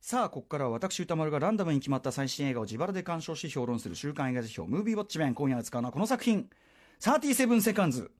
さあ、ここからは私歌丸がランダムに決まった最新映画を自腹で鑑賞し評論する週刊映画辞表、ムービーウォッチメン。今夜扱うのはこの作品、37セカンズ。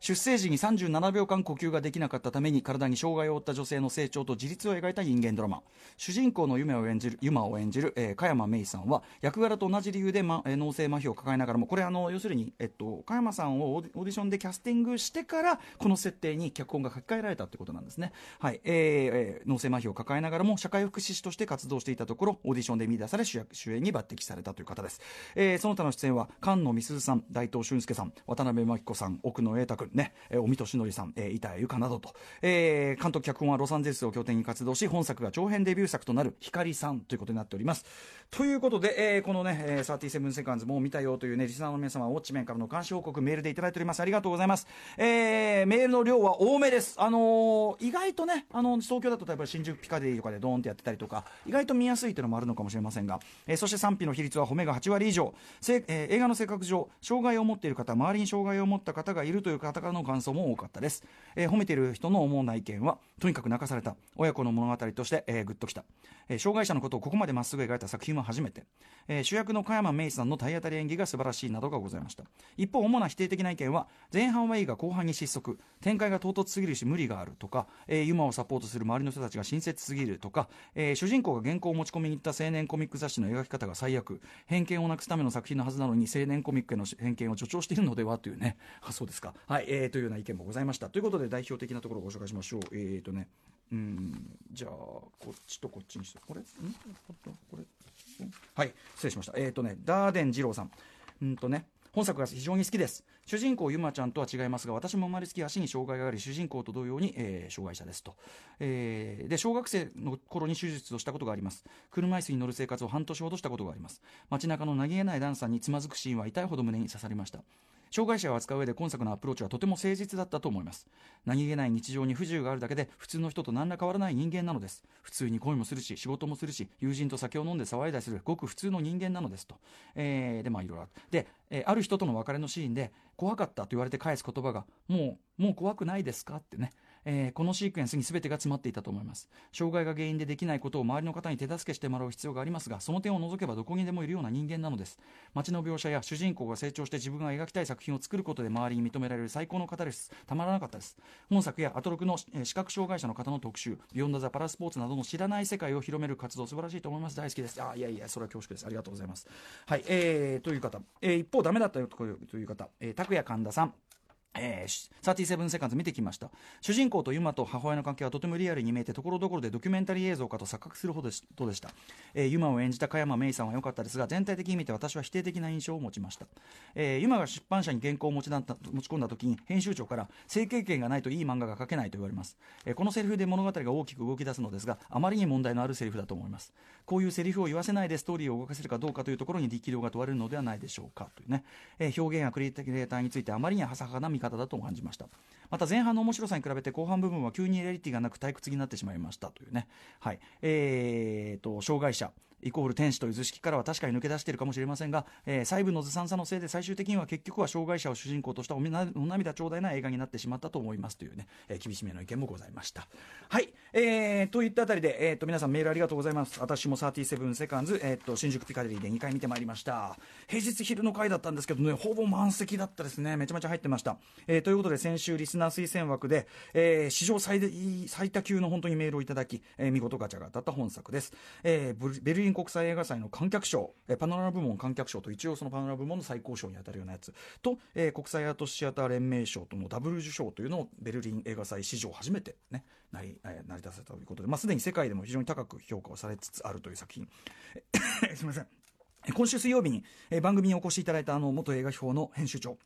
出生時に37秒間呼吸ができなかったために体に障害を負った女性の成長と自立を描いた人間ドラマ。主人公の夢を演じるユマを演じる、えー、加山芽衣さんは役柄と同じ理由で、まえー、脳性麻痺を抱えながらもこれあの要するに、えっと、加山さんをオーディションでキャスティングしてからこの設定に脚本が書き換えられたってことなんですね、はいえーえー、脳性麻痺を抱えながらも社会福祉士として活動していたところオーディションで見出され主役主演に抜擢されたという方です、えー、その他の出演は菅野美鈴さん大東俊介さん渡辺真紀子さん奥野瑛太君ね、えー、お見俊則さん、えー、板谷由香などと、えー、監督脚本はロサンゼルスを拠点に活動し本作が長編デビュー作となる光さんということになっております。ということで、えー、このね、えー、37セカンズもう見たよというねリスナーの皆様ウォッチメンからの監視報告メールでいただいております。ありがとうございます、えー、メールの量は多めです。あのー、意外とねあの東京だと例えば新宿ピカデリーとかでドーンってやってたりとか意外と見やすいというのもあるのかもしれませんが、えー、そして賛否の比率は褒めが8割以上。せ、えー、映画の性格上障害を持っている方周りに障害を持った方がいるという方からの感想も多かったです、えー、褒めている人の思うな意見はとにかく泣かされた親子の物語として、えー、グッときた、えー、障害者のことをここまでまっすぐ描いた作品は初めて、えー、主役の加山芽衣さんの体当たり演技が素晴らしいなどがございました。一方主な否定的な意見は前半はいいが後半に失速。展開が唐突すぎるし無理があるとか、えー、ユマをサポートする周りの人たちが親切すぎるとか、えー、主人公が原稿を持ち込みに行った青年コミック雑誌の描き方が最悪。偏見をなくすための作品のはずなのに青年コミックへの偏見を助長しているのではというね。あそうですか。はい、えー、というような意見もございました。ということで代表的なところをご紹介しましょう。えっ、ー、とねうんじゃあこっちとこっちにしてこれ？ん？これ？はい失礼しました。えっ、ー、とねダーデン二郎さん。うんとね本作が非常に好きです。主人公ゆまちゃんとは違いますが私も生まれつき足に障害があり主人公と同様に、えー、障害者ですと、えー、で小学生の頃に手術をしたことがあります。車椅子に乗る生活を半年ほどしたことがあります。街中の何気ないダンサーにつまずくシーンは痛いほど胸に刺さりました。障害者を扱う上で今作のアプローチはとても誠実だったと思います。何気ない日常に不自由があるだけで普通の人と何ら変わらない人間なのです。普通に恋もするし仕事もするし友人と酒を飲んで騒いだりする。ごく普通の人間なのですと、えー、でまあいろいろあで、えー、ある人との別れのシーンで怖かったと言われて返す言葉がもうもう怖くないですか？ってね。えー、このシークエンスに全てが詰まっていたと思います。障害が原因でできないことを周りの方に手助けしてもらう必要がありますがその点を除けばどこにでもいるような人間なのです。街の描写や主人公が成長して自分が描きたい作品を作ることで周りに認められる最高の方ですたまらなかったです。本作やアトロクの、えー、視覚障害者の方の特集ビヨンド・ザ・パラスポーツなどの知らない世界を広める活動素晴らしいと思います。大好きです。あいやいやそれは恐縮です。ありがとうございます。はいえー、という方、えー、一方ダメだったよという方、えー、拓也神田さん。えー、37セカンズ見てきました。主人公とユマと母親の関係はとてもリアルに見えてところどころでドキュメンタリー映像かと錯覚するほどでした、えー、ユマを演じた加山芽衣さんは良かったですが全体的に見て私は否定的な印象を持ちました、えー、ユマが出版社に原稿を持ちった持ち込んだ時に編集長から性経験がないといい漫画が描けないと言われます、えー、このセリフで物語が大きく動き出すのですがあまりに問題のあるセリフだと思います。こういうセリフを言わせないでストーリーを動かせるかどうかというところに力量が問われるのではないでしょうか。というね、えー、表現やクリエイターについてあまりに浅はかな見方だと感じました。また前半の面白さに比べて後半部分は急にエリティがなく退屈になってしまいましたというね、はい。えーと、障害者。イコール天使という図式からは確かに抜け出しているかもしれませんが、えー、細部のずさんさのせいで最終的には結局は障害者を主人公としたお涙頂戴な映画になってしまったと思いますというね、えー、厳しめの意見もございました。はい、えー、といったあたりで、えーと、皆さんメールありがとうございます。私も37セカンズ、えーと、新宿ピカデリーで2回見てまいりました。平日昼の回だったんですけどねほぼ満席だったですね。めちゃめちゃ入ってました、えー、ということで先週リスナー推薦枠で、えー、史上最最多級の本当にメールをいただき、えー、見事ガチャが当たった本作です、えー、ベルリン国際映画祭の観客賞、え、パノラマ部門観客賞と一応そのパノラマ部門の最高賞に当たるようなやつ。と、えー、国際アートシアター連盟賞とのダブル受賞というのをベルリン映画祭史上初めてね成り,、えー、成り立たせたということで、まあ、すでに世界でも非常に高く評価をされつつあるという作品。すみません。今週水曜日に、え、番組にお越しいただいたあの元映画秘宝の編集長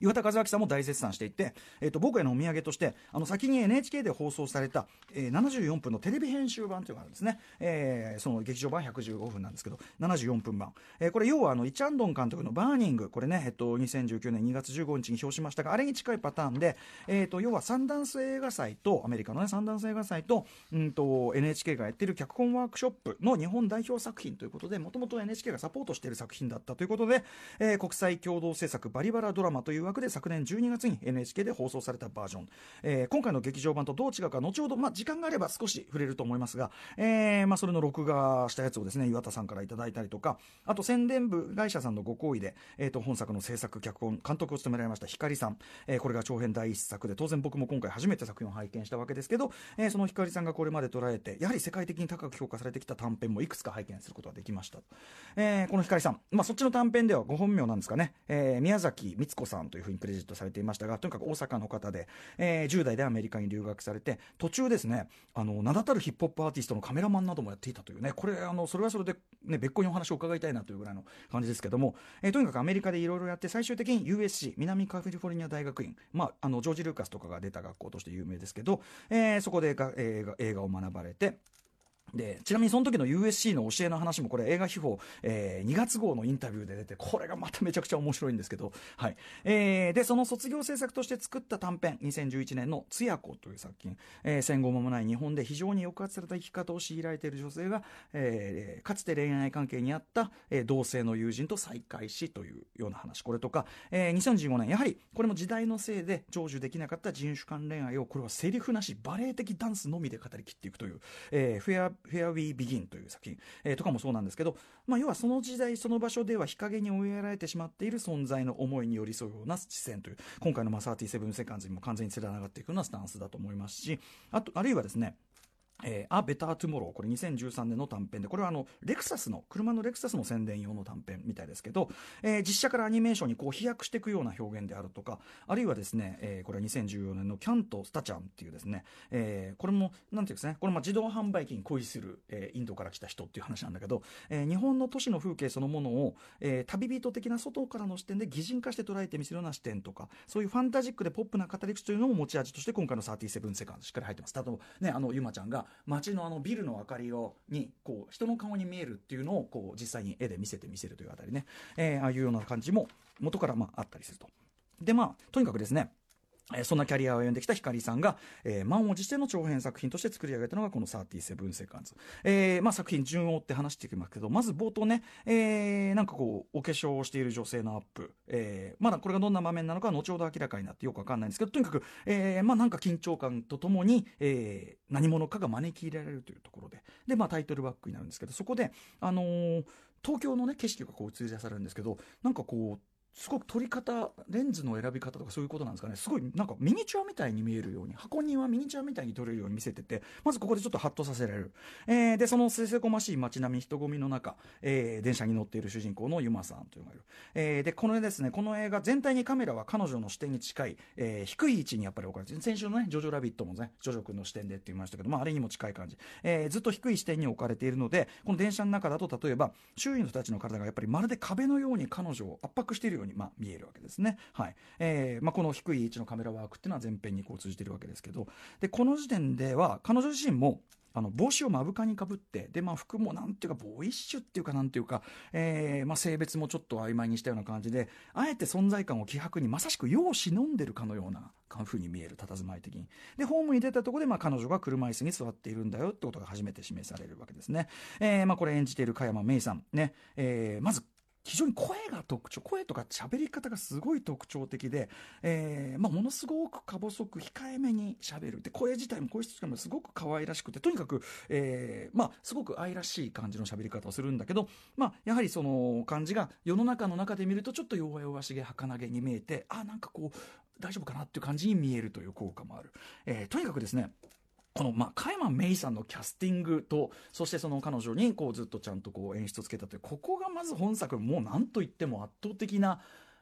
岩田和明さんも大絶賛していて、えーと、僕へのお土産としてあの先に NHK で放送された、えー、74分のテレビ編集版というのがあるんですね、えー、その劇場版115分なんですけど74分版、えー、これ要はあのイチャンドン監督の「バーニング」これね、えっと、2019年2月15日に表しましたがあれに近いパターンで、えーと、要はサンダンス映画祭とアメリカの、ね、サンダンス映画祭と,、うんと、NHK がやっている脚本ワークショップの日本代表作品ということでもともと NHK がサポートしている作品だったということで、えー、国際共同制作バリバラドラマという枠で昨年12月に NHK で放送されたバージョン、えー、今回の劇場版とどう違うか後ほど、まあ、時間があれば少し触れると思いますが、えーまあ、それの録画したやつをですね岩田さんからいただいたりとかあと宣伝部会社さんのご好意で、えー、と本作の制作脚本監督を務められました光さん、えー、これが長編第一作で当然僕も今回初めて作品を拝見したわけですけど、えー、その光さんがこれまで捉えてやはり世界的に高く評価されてきた短編もいくつか拝見することができました、えー、この光さん、まあ、そっちの短編ではご本名なんですかね、えー、宮崎光子さんというふうにクレジットされていましたがとにかく大阪の方で、えー、10代でアメリカに留学されて途中ですねあの名だたるヒップホップアーティストのカメラマンなどもやっていたというねこれあのそれはそれで、ね、別個にお話を伺いたいなというぐらいの感じですけども、えー、とにかくアメリカでいろいろやって最終的に USC 南カリフォルニア大学院、まあ、あのジョージ・ルーカスとかが出た学校として有名ですけど、えー、そこで映画映画を学ばれてでちなみにその時の USC の教えの話もこれ映画秘宝、えー、2月号のインタビューで出てこれがまためちゃくちゃ面白いんですけど、はい。えー、でその卒業制作として作った短編2011年の「つや子」という作品、えー、戦後間もない日本で非常に抑圧された生き方を強いられている女性が、えー、かつて恋愛関係にあった、えー、同性の友人と再会しというような話。これとか、えー、2015年やはりこれも時代のせいで成就できなかった人種間恋愛をこれはセリフなしバレエ的ダンスのみで語りきっていくという、えー、フェアフェアウィー・ビギンという作品、えー、とかもそうなんですけど、まあ、要はその時代その場所では日陰に追いやられてしまっている存在の思いに寄り添うような視線という今回のまあ37セカンズにも完全に連ながっていくようなスタンスだと思いますしあとあるいはですねえー、A Better Tomorrow これ2013年の短編でこれはあのレクサスの車のレクサスの宣伝用の短編みたいですけど、えー、実写からアニメーションにこう飛躍していくような表現であるとかあるいはですね、えー、これは2014年のキャント・スタちゃんっていうですね、えー、これもなんていうんですねこれまあ自動販売機に恋する、えー、インドから来た人っていう話なんだけど、えー、日本の都市の風景そのものを、えー、旅人的な外からの視点で擬人化して捉えてみせるような視点とかそういうファンタジックでポップな語り口というのも持ち味として今回の37セカンドしっかり入ってます。あとねあのゆまちゃんが街のあのビルの明かりをにこう人の顔に見えるっていうのをこう実際に絵で見せて見せるというあたりね、えー、ああいうような感じも元からまああったりすると。でまあとにかくですねそんなキャリアを歩んできた光さんが、えー、満を持しての長編作品として作り上げたのがこの37セカンズ。えー、まあ作品順を追って話していきますけど、まず冒頭ね、えー、なんかこう、お化粧をしている女性のアップ。えー、まだこれがどんな場面なのか後ほど明らかになってよくわかんないんですけど、とにかく、えー、まあなんか緊張感とともに、えー、何者かが招き入れられるというところで、で、まあタイトルバックになるんですけど、そこで、あのー、東京のね、景色がこう映し出されるんですけど、なんかこう、すごく撮り方レンズの選び方とかそういうことなんですかね。すごいなんかミニチュアみたいに見えるように箱庭ミニチュアみたいに撮れるように見せててまずここでちょっとハッとさせられる、えー、でそのせせこましい街並み人混みの中、えー、電車に乗っている主人公のユマさんというのがいる、えー、でこのですねこの映画全体にカメラは彼女の視点に近い、えー、低い位置にやっぱり置かれて先週のねジョジョラビットもねジョジョ君の視点でって言いましたけど、まあ、あれにも近い感じ、えー、ずっと低い視点に置かれているのでこの電車の中だと例えば周囲の人たちの体がやっぱりまるで壁のように彼女を圧迫しているよように、まあ、見えるわけですね。はい。えーまあ、この低い位置のカメラワークっていうのは前編にこう通じてるわけですけど。でこの時点では彼女自身もあの帽子を目深にかぶってで、まあ、服もなんていうかボーイッシュっていうかなんていうか、えーまあ、性別もちょっと曖昧にしたような感じであえて存在感を希薄にまさしく世を忍んでるかのようなふうに見える佇まい的に。でホームに出たところで、まあ、彼女が車椅子に座っているんだよってことが初めて示されるわけですね、えーまあ、これ演じている加山芽衣さんね、えー、まず非常に声が特徴声とか喋り方がすごい特徴的で、えーまあ、ものすごくか細く控えめに喋る。で声自体も声質とかもすごく可愛らしくてとにかく、えーまあ、すごく愛らしい感じの喋り方をするんだけど、まあ、やはりその感じが世の中の中で見るとちょっと弱々しげ儚げに見えてあなんかこう大丈夫かなっていう感じに見えるという効果もある、えー、とにかくですねこの、まあ、加山芽衣さんのキャスティングと、そしてその彼女に、こう、ずっとちゃんとこう、演出をつけたという、ここがまず本作、もう何と言っても圧倒的な、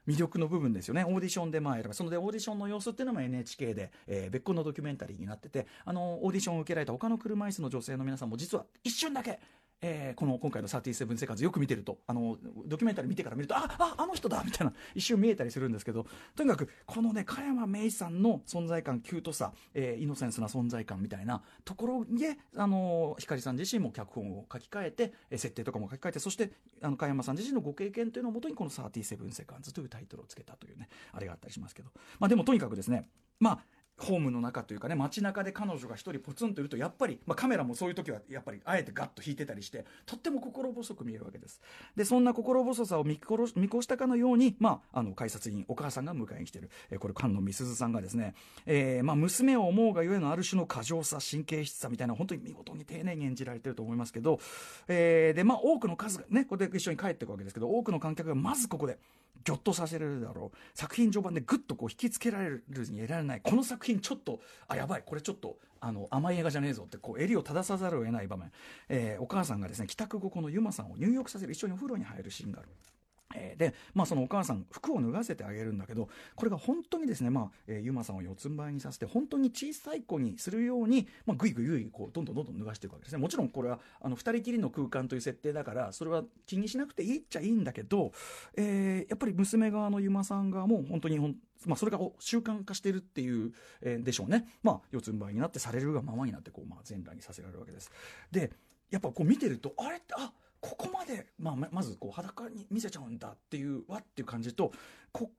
魅力の部分ですよね。オーディションでまあ選ばそのでオーディションの様子っていうのも NHK で、えー、別個のドキュメンタリーになってて、あの、オーディションを受けられた他の車椅子の女性の皆さんも実は一瞬だけ、えー、この今回の37セカンズよく見てるとあのドキュメンタリー見てから見るとあああの人だみたいな一瞬見えたりするんですけどとにかくこのね加山芽衣さんの存在感キュートさ、えー、イノセンスな存在感みたいなところであの光さん自身も脚本を書き換えて、え、設定とかも書き換えてそしてあの加山さん自身のご経験というのをもとにこの37セカンズというタイトルをつけたというねあれがあったりしますけど。まあでもとにかくですねまあホームの中というかね街中で彼女が一人ポツンといるとやっぱり、まあ、カメラもそういう時はやっぱりあえてガッと引いてたりしてとっても心細く見えるわけです。でそんな心細さを見殺見越したかのように、まあ、あの改札員お母さんが迎えに来てる、えー、これ菅野美鈴さんがですね、えーまあ、娘を思うがゆえのある種の過剰さ神経質さみたいな本当に見事に丁寧に演じられてると思いますけど、えー、でまあ多くの数がねこれで一緒に帰っていくわけですけど多くの観客がまずここでぎょっとさせられるだろう。作品序盤でぐっとこう引きつけられるに得られないこの作品ちょっとあやばいこれちょっとあの甘い映画じゃねえぞってこう襟を正さざるを得ない場面、えー、お母さんがですね帰宅後このユマさんを入浴させる一緒にお風呂に入るシーンがある。えー、で、まあ、そのお母さん服を脱がせてあげるんだけどこれが本当にですね、まあえー、ユマさんを四つん這いにさせて本当に小さい子にするように、まあ、ぐいぐいぐいこうどんどんどんどん脱がしていくわけですねもちろんこれはあの2人きりの空間という設定だからそれは気にしなくていいっちゃいいんだけど、えー、やっぱり娘側のユマさん側も本当にほんまあ、それが習慣化してるっていう、えー、でしょうね。まあ、四つん這いになってされるがままになって、こう、まあ、全裸にさせられるわけです。で、やっぱこう見てると、あれって、あここまで、まあ、まずこう裸に見せちゃうんだっていうわっていう感じと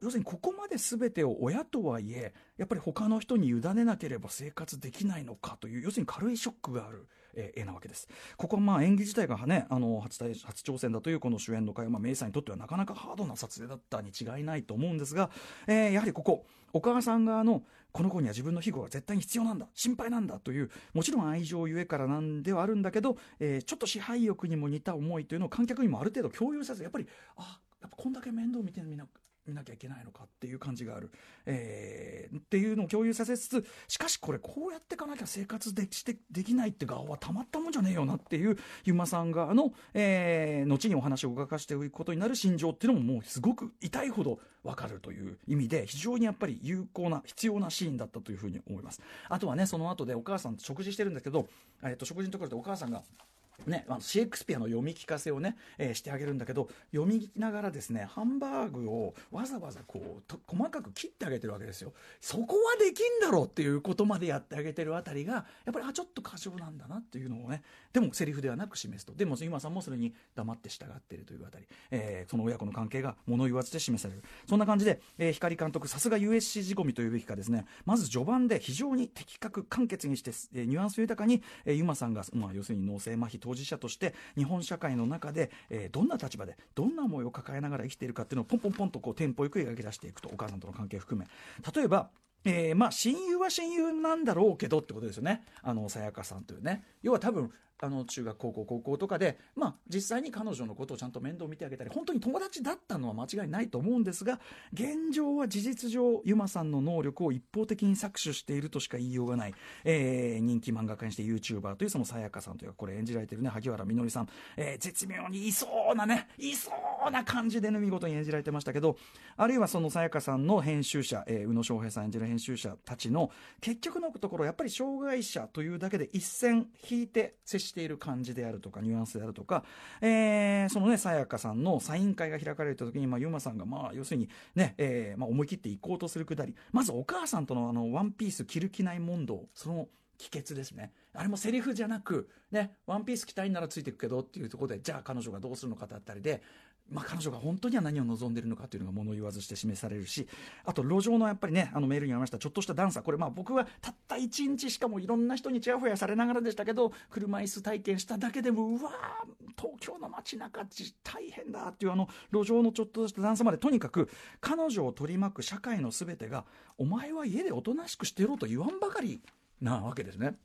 要するにここまで全てを親とはいえやっぱり他の人に委ねなければ生活できないのかという要するに軽いショックがある。えー、絵なわけですここはまあ演技自体がねあの初初挑戦だというこの主演の会、まあ、メイさんにとってはなかなかハードな撮影だったに違いないと思うんですが、えー、やはりここお母さん側のこの子には自分の庇護が絶対に必要なんだ。心配なんだというもちろん愛情ゆえからなんではあるんだけど、えー、ちょっと支配欲にも似た思いというのを観客にもある程度共有させやっぱりあやっぱこんだけ面倒見てみんな見なきゃいけないのかっていう感じがある、えー、っていうのを共有させつつしかしこれこうやっていかなきゃ生活でしてできないって側はたまったもんじゃねえよなっていうゆまさん側の、えー、後にお話を伺かしていくことになる心情っていうのももうすごく痛いほど分かるという意味で非常にやっぱり有効な必要なシーンだったというふうに思います。あとはねその後でお母さんと食事してるんだけど、えー、と食事のところでお母さんがね、あのシェイクスピアの読み聞かせをね、えー、してあげるんだけど読み聞きながらですねハンバーグをわざわざこう細かく切ってあげてるわけですよ。そこはできんだろうっていうことまでやってあげてるあたりがやっぱりあちょっと過剰なんだなっていうのをねでもセリフではなく示すと。でも今さんもそれに黙って従っているというあたり、えー、その親子の関係が物言わずで示される。そんな感じで、えー、光監督さすが USC 仕込みというべきかですね。まず序盤で非常に的確簡潔にして、えー、ニュアンス豊かに、えー、ユマさんが、まあ、要するに脳性麻痺当事者として日本社会の中で、えー、どんな立場でどんな思いを抱えながら生きているかっていうのをポンポンポンとこうテンポよく描き出していくとお母さんとの関係含め。例えばえー、まあ親友は親友なんだろうけどってことですよね。あのさやかさんというね。要は多分あの中学高校高校とかで、まあ、実際に彼女のことをちゃんと面倒見てあげたり本当に友達だったのは間違いないと思うんですが現状は事実上ユマさんの能力を一方的に搾取しているとしか言いようがない、えー、人気漫画家にして YouTuber というそのさやかさんというかこれ演じられてるね萩原みのりさん、えー、絶妙にいそうなねいそうな感じでね見事に演じられてましたけどあるいはそのさやかさんの編集者、えー、宇野昌平さん演じる編集者たちの結局のところやっぱり障害者というだけで一線引いて接ししている感じであるとかニュアンスであるとか、えー、そのねさやかさんのサイン会が開かれた時に、まあ、ゆまさんがまあ要するにね、えーまあ、思い切って行こうとするくだりまずお母さんとのあのワンピース着る気ない問答その帰結ですね。あれもセリフじゃなく、ね、ワンピース着たいならついていくけどっていうところでじゃあ彼女がどうするのかだったりでまあ、彼女が本当には何を望んでいるのかというのが物言わずして示されるしあと路上のやっぱりねあのメールにありましたちょっとした段差これまあ僕はたった1日しかもいろんな人にちやほやされながらでしたけど車椅子体験しただけでもうわ東京の街中大変だっていうあの路上のちょっとした段差までとにかく彼女を取り巻く社会の全てがお前は家でおとなしくしてろと言わんばかりなわけですね。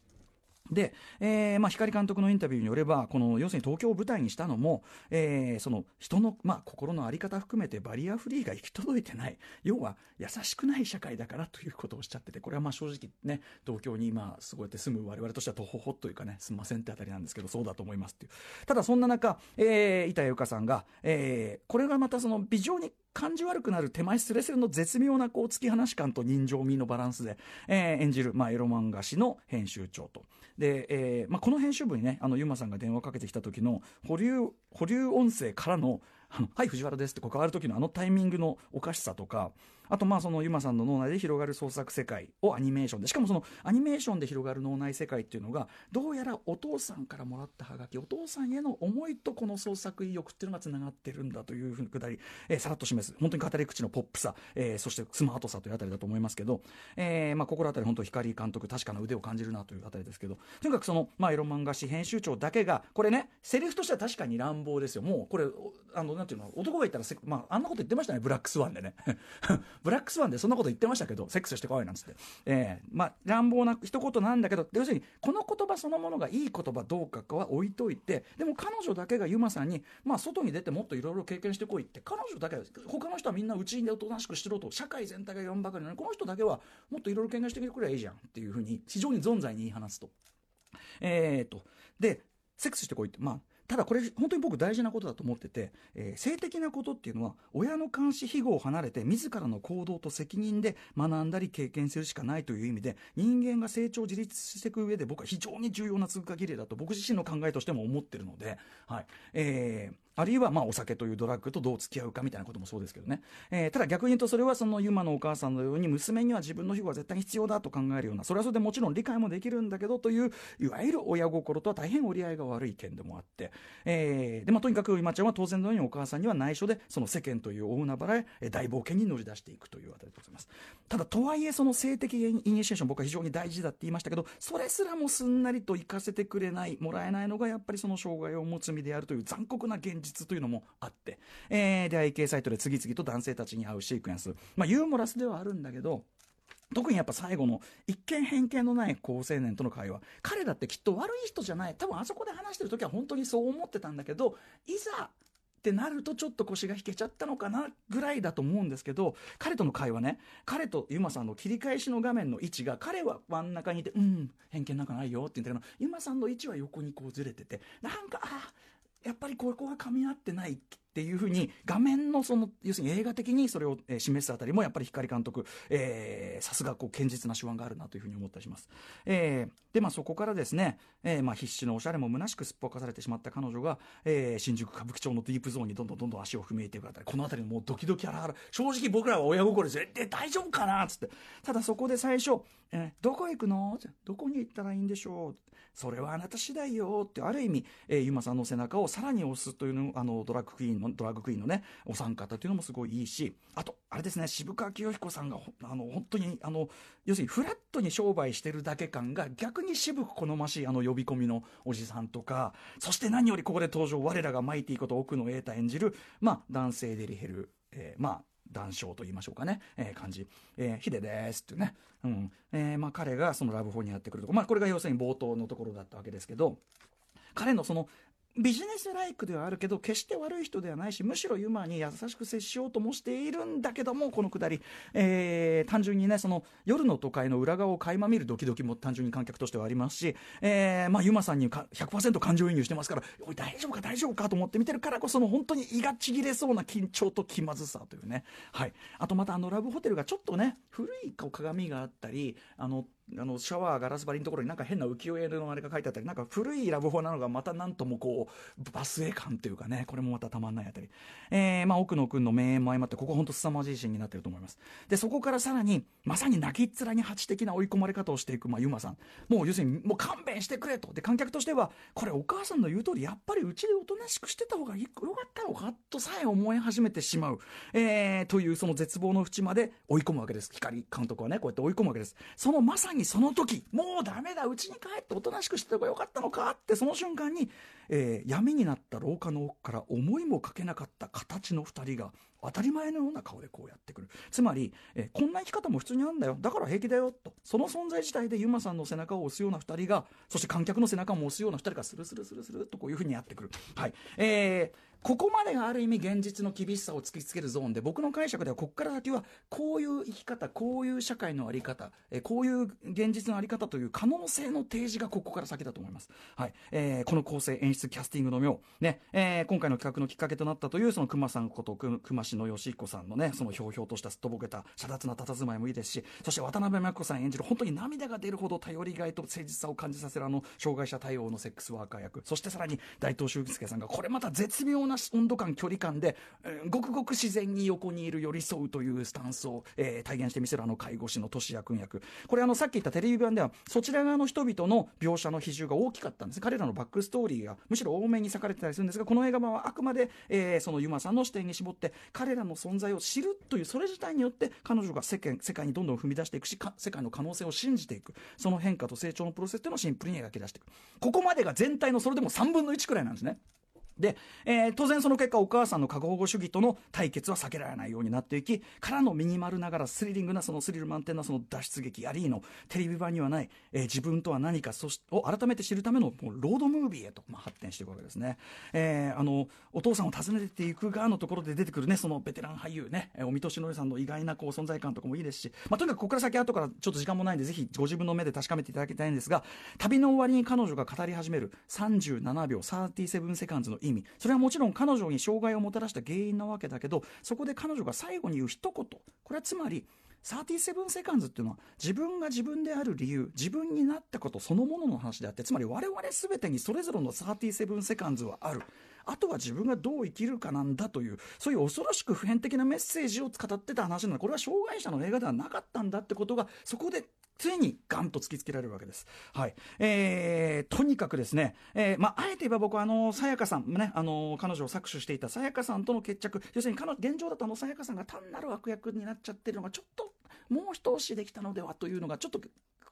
で、えーまあ、光監督のインタビューによればこの要するに東京を舞台にしたのも、えー、その人の、まあ、心の在り方含めてバリアフリーが行き届いてない。要は優しくない社会だからということをおっしゃっててこれはまあ正直ね東京に今すごいって住む我々としてはとほほというかねすみませんってあたりなんですけどそうだと思いますっていう。ただそんな中、えー、板谷由香さんが、えー、これがまたその非常に感じ悪くなる手前すれすれの絶妙なこう突き放し感と人情味のバランスで、えー、演じる、まあ、エロ漫画誌の編集長と。で、えーまあ、この編集部にねあのユマさんが電話かけてきた時の保留保留音声からの「あのはい藤原です」って関わる時のあのタイミングのおかしさとかあとまあそのユマさんの脳内で広がる創作世界をアニメーションでしかもそのアニメーションで広がる脳内世界っていうのがどうやらお父さんからもらったハガキお父さんへの思いとこの創作意欲っていうのがつながってるんだというふうにくだり、えー、さらっと示す。本当に語り口のポップさ、えー、そしてスマートさというあたりだと思いますけど、えーまあ、心当たり本当光監督確かな腕を感じるなというあたりですけどとにかくその、まあ、エロ漫画誌編集長だけがこれねセリフとしては確かに乱暴ですよ。もうこれあのなんていうの男が言ったらまあ、あんなこと言ってましたねブラックスワンでね。ブラックスワンでそんなこと言ってましたけどセックスしてこいなんつって、えー、まあ乱暴な一言なんだけど要するにこの言葉そのものがいい言葉どうかかは置いといてでも彼女だけがユマさんに、まあ、外に出てもっといろいろ経験してこいって彼女だけ他の人はみんなうちでおとなしくしてろと社会全体が言わんばかりなのにこの人だけはもっといろいろ経験してくればいいじゃんっていうふうに非常に存在に言い放つと。えーと。でセックスしてこいって、まあ、ただこれ本当に僕大事なことだと思ってて、えー、性的なことっていうのは親の監視庇護を離れて自らの行動と責任で学んだり経験するしかないという意味で人間が成長自立していく上で僕は非常に重要な通過儀礼だと僕自身の考えとしても思ってるので、はい。えー、あるいはまあお酒というドラッグとどう付き合うかみたいなこともそうですけどね、えー、ただ逆に言うとそれはそのユマのお母さんのように娘には自分の庇護は絶対に必要だと考えるようなそれはそれでもちろん理解もできるんだけどといういわゆる親心とは大変折り合いが悪い意見でもあって、えーでまあ、とにかく今ちゃんは当然のようにお母さんには内緒でその世間という大海原へ大冒険に乗り出していくというあたりでございます。ただとはいえその性的イニシエーション僕は非常に大事だって言いましたけどそれすらもすんなりと行かせてくれないもらえないのがやっぱりその障害を持つ身であるという残酷な現実実というのもあって、えー、出会い系サイトで次々と男性たちに会うシークエンス、まあ、ユーモラスではあるんだけど特にやっぱ最後の一見偏見のない高青年との会話。彼だってきっと悪い人じゃない。多分あそこで話してる時は本当にそう思ってたんだけどいざってなるとちょっと腰が引けちゃったのかなぐらいだと思うんですけど彼との会話ね。彼とユマさんの切り返しの画面の位置が彼は真ん中にいて「うん偏見なんかないよ」って言うんだけどユマさんの位置は横にこうずれてて。なんかあやっぱりここが噛み合ってないっていうふうに画面のその要するに映画的にそれを、示すあたりもやっぱり光監督さすがこう堅実な手腕があるなというふうに思ったりします、えー、でまあそこからですね、えー、まあ必死のおしゃれも虚しくすっぽかされてしまった彼女が、えー、新宿歌舞伎町のディープゾーンにどんどんどんどん足を踏み入れていくあたり。この辺りもうドキドキあらあら正直僕らは親心ですよで大丈夫かなっつって。ただそこで最初、えー、どこ行くの？どこに行ったらいいんでしょう？それはあなた次第よってある意味、えー、ユマさんの背中をさらに押すというのあのドラッグクイーンのドラッグクイーンのねお三方というのもすごいいいしあとあれですね渋川清彦さんがあの本当にあの要するにフラットに商売してるだけ感が逆に渋く好ましいあの呼び込みのおじさんとかそして何よりここで登場我らがマイティこと奥野瑛太演じる、まあ、男性デリヘル、えー、まあ談笑と言いましょうかね、えー、感じ、えー、ヒデですっていうね、うん。えーまあ、彼がそのラブホにやってくるとこ、まあ、これが要するに冒頭のところだったわけですけど彼のそのビジネスライクではあるけど決して悪い人ではないしむしろユマに優しく接しようともしているんだけどもこのくだり、えー、単純にねその夜の都会の裏側を垣間見るドキドキも単純に観客としてはありますし、えーまあ、ユマさんに100%感情移入してますからおい大丈夫か大丈夫かと思って見てるからこその本当に胃がちぎれそうな緊張と気まずさというね、はい、あとまたあのラブホテルがちょっとね古い鏡があったりあのあのシャワーガラス張りのところになんか変な浮世絵のあれが書いてあったりなんか古いラブホなのがまたなんともこうバスエ感というかねこれもまたたまんないあたり、えーまあ、奥野君の名演も相まってここ本当凄まじいシーンになってると思います。でそこからさらにまさに泣きっ面に蜂的な追い込まれ方をしていく、まあ、ユマさん。もう要するにもう勘弁してくれと。で観客としてはこれお母さんの言う通りやっぱりうちでおとなしくしてた方がよかったのかとさえ思い始めてしまう、えー、というその絶望の淵まで追い込むわけです。光監督はねこうやって追い込むわけです。そのまさにその時もうダメだうちに帰っておとなしくしてた方がよかったのかってその瞬間に、えー、闇になった廊下の奥から思いもかけなかった形の2人が当たり前のような顔でこうやってくる。つまり、えー、こんな生き方も普通にあるんだよ。だから平気だよと。その存在自体でユマさんの背中を押すような2人がそして観客の背中も押すような2人がスルスルスルスルとこういうふうにやってくる。はい。えーここまでがある意味現実の厳しさを突きつけるゾーンで僕の解釈ではここから先はこういう生き方こういう社会の在り方えこういう現実の在り方という可能性の提示がここから先だと思います、はい。えー、この構成演出キャスティングの妙、ね。えー、今回の企画のきっかけとなったというその熊さんこと熊東野義彦さんのねそのひょうひょうとしたすっとぼけた遮奪な佇まいもいいですしそして渡辺真子さん演じる本当に涙が出るほど頼りがいと誠実さを感じさせるあの障害者対応のセックスワーカー役そしてさらに大東修介さんがこれまた絶妙な温度感距離感で、ごくごく自然に横にいる寄り添うというスタンスを、えー体現してみせるあの介護士の俊也君役。これあのさっき言ったテレビ版ではそちら側の人々の描写の比重が大きかったんです。彼らのバックストーリーがむしろ多めに割かれてたりするんですがこの映画版はあくまで、えーそのユマさんの視点に絞って彼らの存在を知るというそれ自体によって彼女が世間世界にどんどん踏み出していくし世界の可能性を信じていく。その変化と成長のプロセスというのをシンプルに描き出していく。ここまでが全体のそれでも3分の1くらいなんですね。で、えー当然その結果お母さんの過保護主義との対決は避けられないようになっていきからのミニマルながらスリリングなそのスリル満点なその脱出劇ありのテレビ版にはない、えー自分とは何かそしを改めて知るためのもうロードムービーへと、まあ、発展していくわけですね、えーあのお父さんを訪ねていく側のところで出てくるねそのベテラン俳優ねえー尾身俊則さんの意外なこう存在感とかもいいですし、まあ、とにかくここから先後からちょっと時間もないんでぜひご自分の目で確かめていただきたいんですが旅の終わりに彼女が語り始める37秒37セカンズの意味。それはもちろん彼女に障害をもたらした原因なわけだけどそこで彼女が最後に言う一言。これはつまり37セカンズっていうのは自分が自分である理由自分になったことそのものの話であってつまり我々全てにそれぞれの37セカンズはある。あとは自分がどう生きるかなんだというそういう恐ろしく普遍的なメッセージを語ってた話なのこれは障害者の映画ではなかったんだってことがそこでついにガンと突きつけられるわけです。はい。えー、とにかくですね、えー、まあ、あえて言えば僕はあの、さやかさん、ね、あの、彼女を搾取していたさやかさんとの決着、要するに彼女、現状だとあのさやかさんが単なる悪役になっちゃってるのがちょっと、もう一押しできたのではというのがちょっと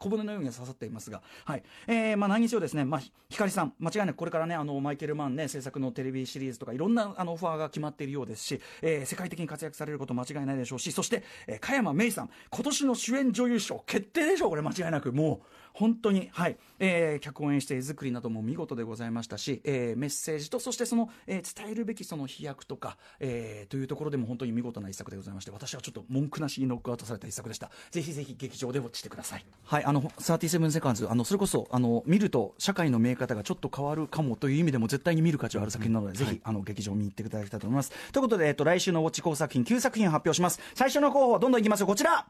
小舟のように刺さっていますが、はい。えーまあ、何にせよですね、まあ、光さん、間違いなくこれからね、あのマイケル・マンね、制作のテレビシリーズとか、いろんなあのオファーが決まっているようですし、えー世界的に活躍されること間違いないでしょうし、そして、えー加山芽衣さん、今年の主演女優賞、決定でしょう、これ、間違いなく、もう。本当に、はい。えー脚本演出絵作りなども見事でございましたし、えーメッセージとそしてその、えー伝えるべきその飛躍とか、えーというところでも本当に見事な一作でございまして私はちょっと文句なしにノックアウトされた一作でした。ぜひぜひ劇場でウォッチしてください。はい。あの37セカンズあのそれこそあの見ると社会の見え方がちょっと変わるかもという意味でも絶対に見る価値はある作品なので、ぜひ、あの劇場見に行っていただきたい。と思いますということで、えっと、来週のウォッチ候補作品9作品を発表します。最初の候補どんどんいきますよこちら。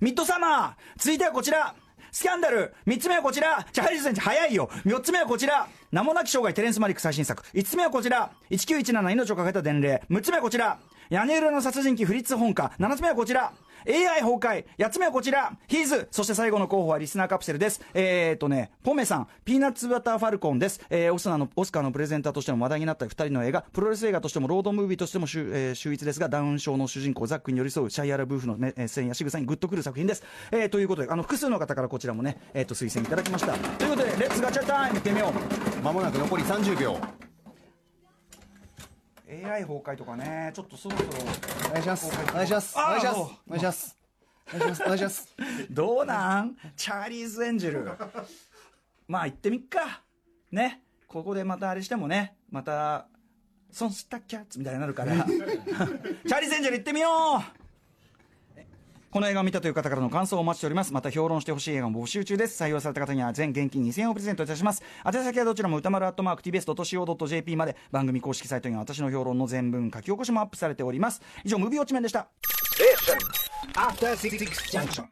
ミッドサマー。続いてはこちら。スキャンダル。三つ目はこちら。じゃあ、ハリスさん早いよ。四つ目はこちら。名もなき生涯テレンス・マリック最新作。五つ目はこちら。1917命をかけた伝令。六つ目はこちら。屋根裏の殺人鬼フリッツ本家。七つ目はこちら AI 崩壊。八つ目はこちら。ヒーズ。そして最後の候補はリスナーカプセルです。えーとねポメさん。ピーナッツバターファルコンです、えーオスカーのオスカーのプレゼンターとしても話題になった2人の映画。プロレス映画としてもロードムービーとしても秀,、えー秀逸ですがダウン症の主人公ザックに寄り添うシャイアラ・ブーフの、ね、えー出演や仕草にグッとくる作品です、えーということであの複数の方からこちらもね、えー、と推薦いただきました。ということで Let's ガチャタイムいってみよう。まもなく残り30秒。AI 崩壊とかねちょっとそろそろお願いします。お願いします。お願いします。お願いします。お願いします。お願いします。どうなん？チャーリーズ・エンジェル。まあ行ってみっか。ね。ここでまたあれしてもね。またソンスタキャッツみたいになるから。チャーリーズ・エンジェル行ってみようこの映画を見たという方からの感想をお待ちしております。また評論してほしい映画も募集中です。採用された方には全現金2000円をプレゼントいたします。宛先はどちらも歌丸アットマーク TBS.CO.JP まで番組公式サイトには私の評論の全文書き起こしもアップされております。以上ムービーウォッチメンでした。After Six Junction.